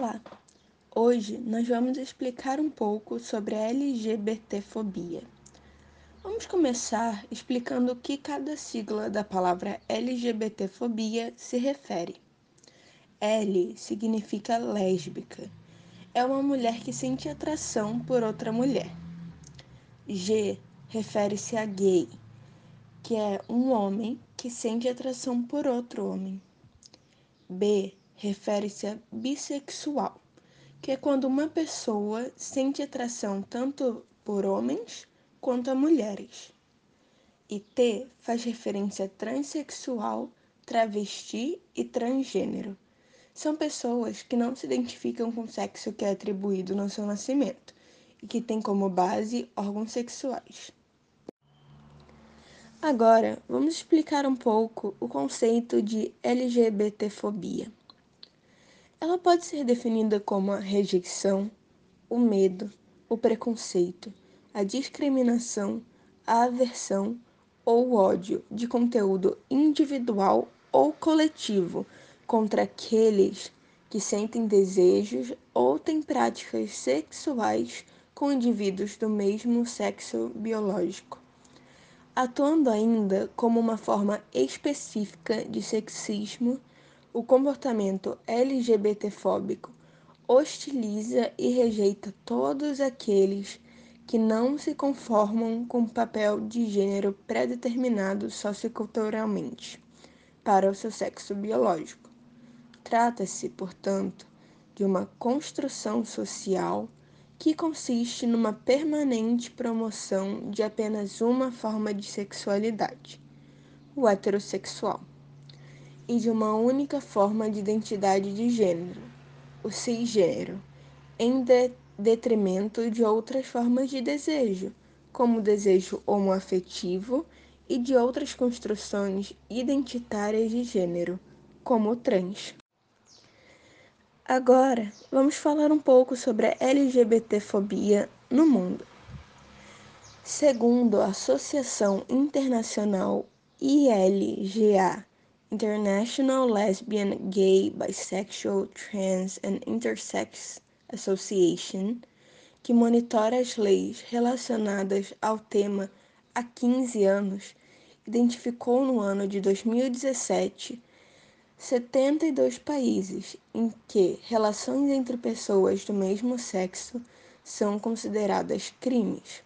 Olá! Hoje nós vamos explicar um pouco sobre a LGBTfobia. Vamos começar explicando o que cada sigla da palavra LGBTfobia se refere. L significa lésbica. É uma mulher que sente atração por outra mulher. G refere-se a gay, que é um homem que sente atração por outro homem. B refere-se a bissexual, que é quando uma pessoa sente atração tanto por homens quanto a mulheres. E T faz referência a transexual, travesti e transgênero. São pessoas que não se identificam com o sexo que é atribuído no seu nascimento e que têm como base órgãos sexuais. Agora, vamos explicar um pouco o conceito de LGBTfobia. Ela pode ser definida como a rejeição, o medo, o preconceito, a discriminação, a aversão ou ódio de conteúdo individual ou coletivo contra aqueles que sentem desejos ou têm práticas sexuais com indivíduos do mesmo sexo biológico, atuando ainda como uma forma específica de sexismo o comportamento LGBTfóbico hostiliza e rejeita todos aqueles que não se conformam com o papel de gênero pré-determinado socioculturalmente para o seu sexo biológico. Trata-se, portanto, de uma construção social que consiste numa permanente promoção de apenas uma forma de sexualidade, o heterossexual e de uma única forma de identidade de gênero, o cisgênero, em de detrimento de outras formas de desejo, como o desejo homoafetivo e de outras construções identitárias de gênero, como o trans. Agora, vamos falar um pouco sobre a LGBTfobia no mundo. Segundo a Associação Internacional ILGA International Lesbian, Gay, Bisexual, Trans and Intersex Association, que monitora as leis relacionadas ao tema há 15 anos, identificou no ano de 2017 72 países em que relações entre pessoas do mesmo sexo são consideradas crimes.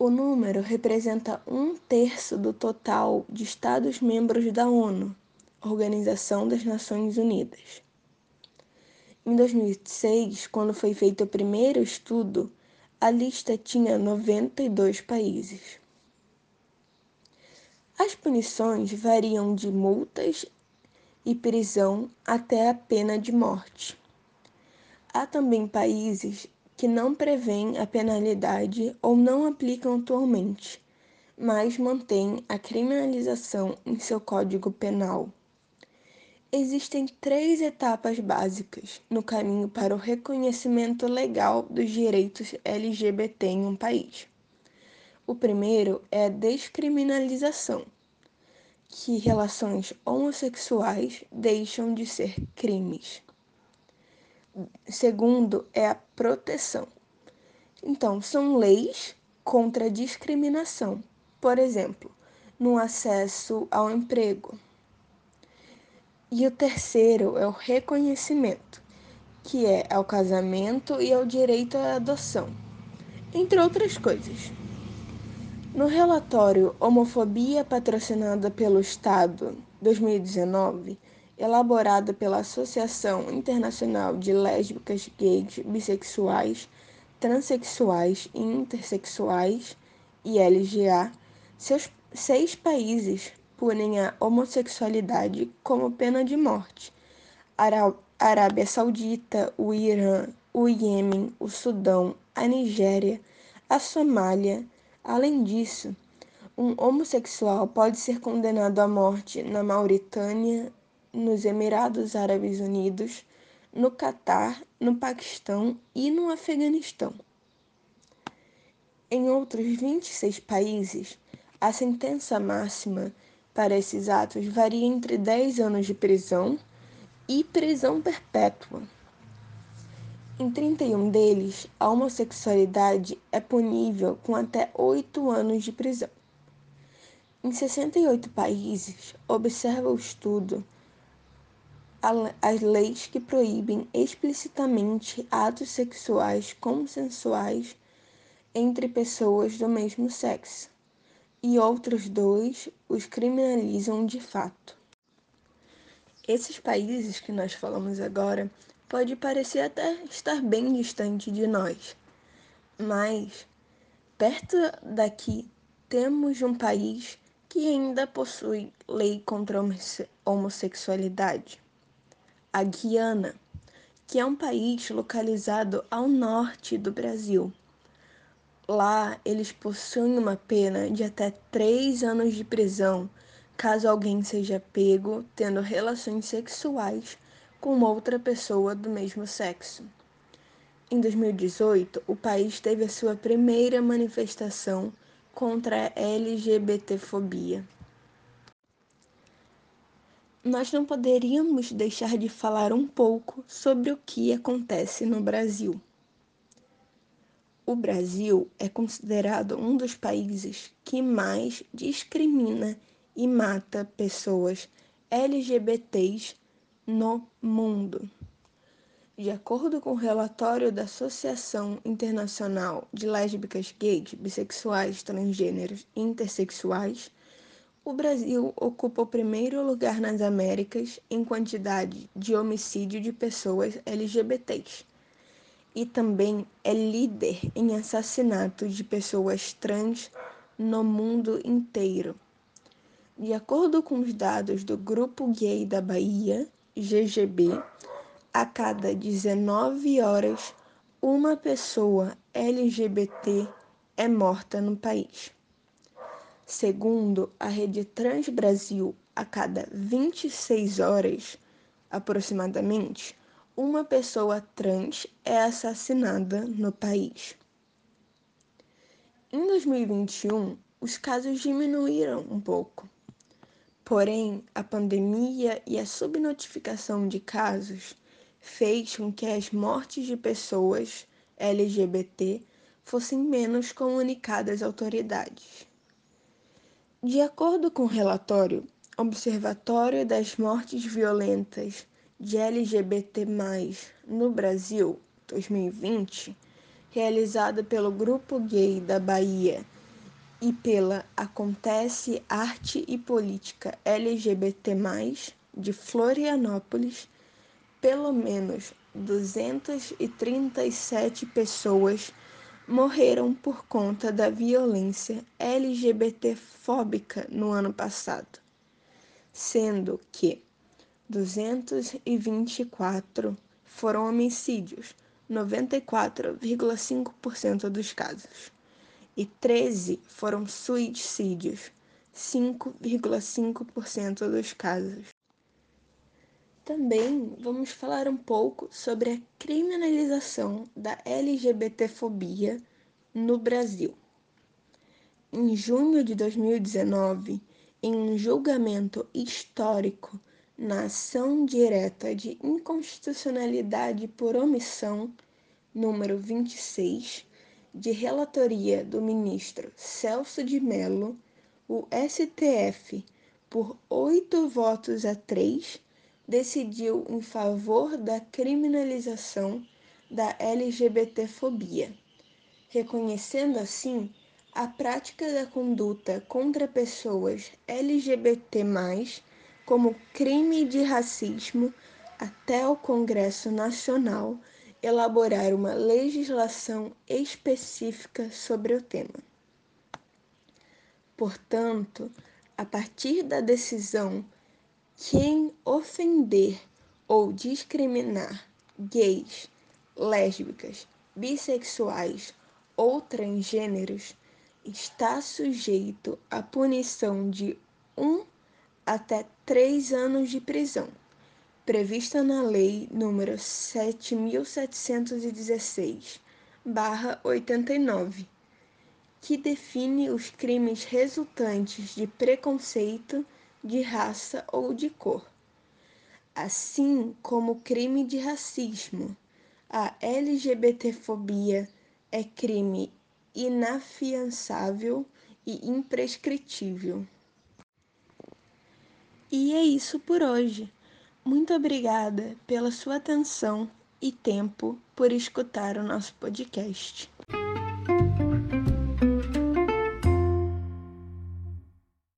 O número representa um terço do total de Estados-membros da ONU, Organização das Nações Unidas. Em 2006, quando foi feito o primeiro estudo, a lista tinha 92 países. As punições variam de multas e prisão até a pena de morte. Há também países que não prevêem a penalidade ou não aplicam atualmente, mas mantêm a criminalização em seu Código Penal. Existem três etapas básicas no caminho para o reconhecimento legal dos direitos LGBT em um país. O primeiro é a descriminalização, que relações homossexuais deixam de ser crimes. Segundo é a proteção. Então, são leis contra a discriminação, por exemplo, no acesso ao emprego. E o terceiro é o reconhecimento, que é ao casamento e ao direito à adoção, entre outras coisas. No relatório Homofobia patrocinada pelo Estado 2019, elaborada pela Associação Internacional de Lésbicas, Gays, Bissexuais, Transsexuais e Intersexuais, ILGA, seus seis países punem a homossexualidade como pena de morte. Arábia Saudita, o Irã, o Iêmen, o Sudão, a Nigéria, a Somália. Além disso, um homossexual pode ser condenado à morte na Mauritânia, nos Emirados Árabes Unidos, no Catar, no Paquistão e no Afeganistão. Em outros 26 países, a sentença máxima para esses atos varia entre 10 anos de prisão e prisão perpétua. Em 31 deles, a homossexualidade é punível com até oito anos de prisão. Em 68 países, observa o estudo as leis que proíbem explicitamente atos sexuais consensuais entre pessoas do mesmo sexo, e outros dois os criminalizam de fato. Esses países que nós falamos agora pode parecer até estar bem distante de nós, mas perto daqui temos um país que ainda possui lei contra a homossexualidade, a Guiana, que é um país localizado ao norte do Brasil. Lá, eles possuem uma pena de até três anos de prisão caso alguém seja pego tendo relações sexuais com outra pessoa do mesmo sexo. Em 2018, o país teve a sua primeira manifestação contra a LGBTfobia. Nós não poderíamos deixar de falar um pouco sobre o que acontece no Brasil. O Brasil é considerado um dos países que mais discrimina e mata pessoas LGBTs no mundo. De acordo com o relatório da Associação Internacional de Lésbicas, Gays, Bissexuais, Transgêneros e Intersexuais, o Brasil ocupa o primeiro lugar nas Américas em quantidade de homicídio de pessoas LGBTs e também é líder em assassinato de pessoas trans no mundo inteiro. De acordo com os dados do Grupo Gay da Bahia, GGB, a cada 19 horas, uma pessoa LGBT é morta no país. Segundo a Rede Trans Brasil, a cada 26 horas, aproximadamente, uma pessoa trans é assassinada no país. Em 2021, os casos diminuíram um pouco Porém, a pandemia e a subnotificação de casos fez com que as mortes de pessoas LGBT fossem menos comunicadas às autoridades. De acordo com o relatório Observatório das Mortes Violentas de LGBT+, no Brasil, 2020, realizado pelo Grupo Gay da Bahia e pela Acontece Arte e Política LGBT+, de Florianópolis, pelo menos 237 pessoas morreram por conta da violência LGBTfóbica no ano passado, sendo que 224 foram homicídios, 94,5% dos casos e 13 foram suicídios, 5,5% dos casos. Também vamos falar um pouco sobre a criminalização da LGBTfobia no Brasil. Em junho de 2019, em um julgamento histórico na ação direta de inconstitucionalidade por omissão número 26, de relatoria do ministro Celso de Mello, o STF, por oito votos a três, decidiu em favor da criminalização da LGBTfobia, reconhecendo assim a prática da conduta contra pessoas LGBT+, como crime de racismo até o Congresso Nacional elaborar uma legislação específica sobre o tema. Portanto, a partir da decisão, quem ofender ou discriminar gays, lésbicas, bissexuais ou transgêneros está sujeito à punição de um até três anos de prisão prevista na Lei nº 7.716/89, que define os crimes resultantes de preconceito de raça ou de cor, assim como o crime de racismo, A LGBTfobia é crime inafiançável e imprescritível. E é isso por hoje. Muito obrigada pela sua atenção e tempo por escutar o nosso podcast.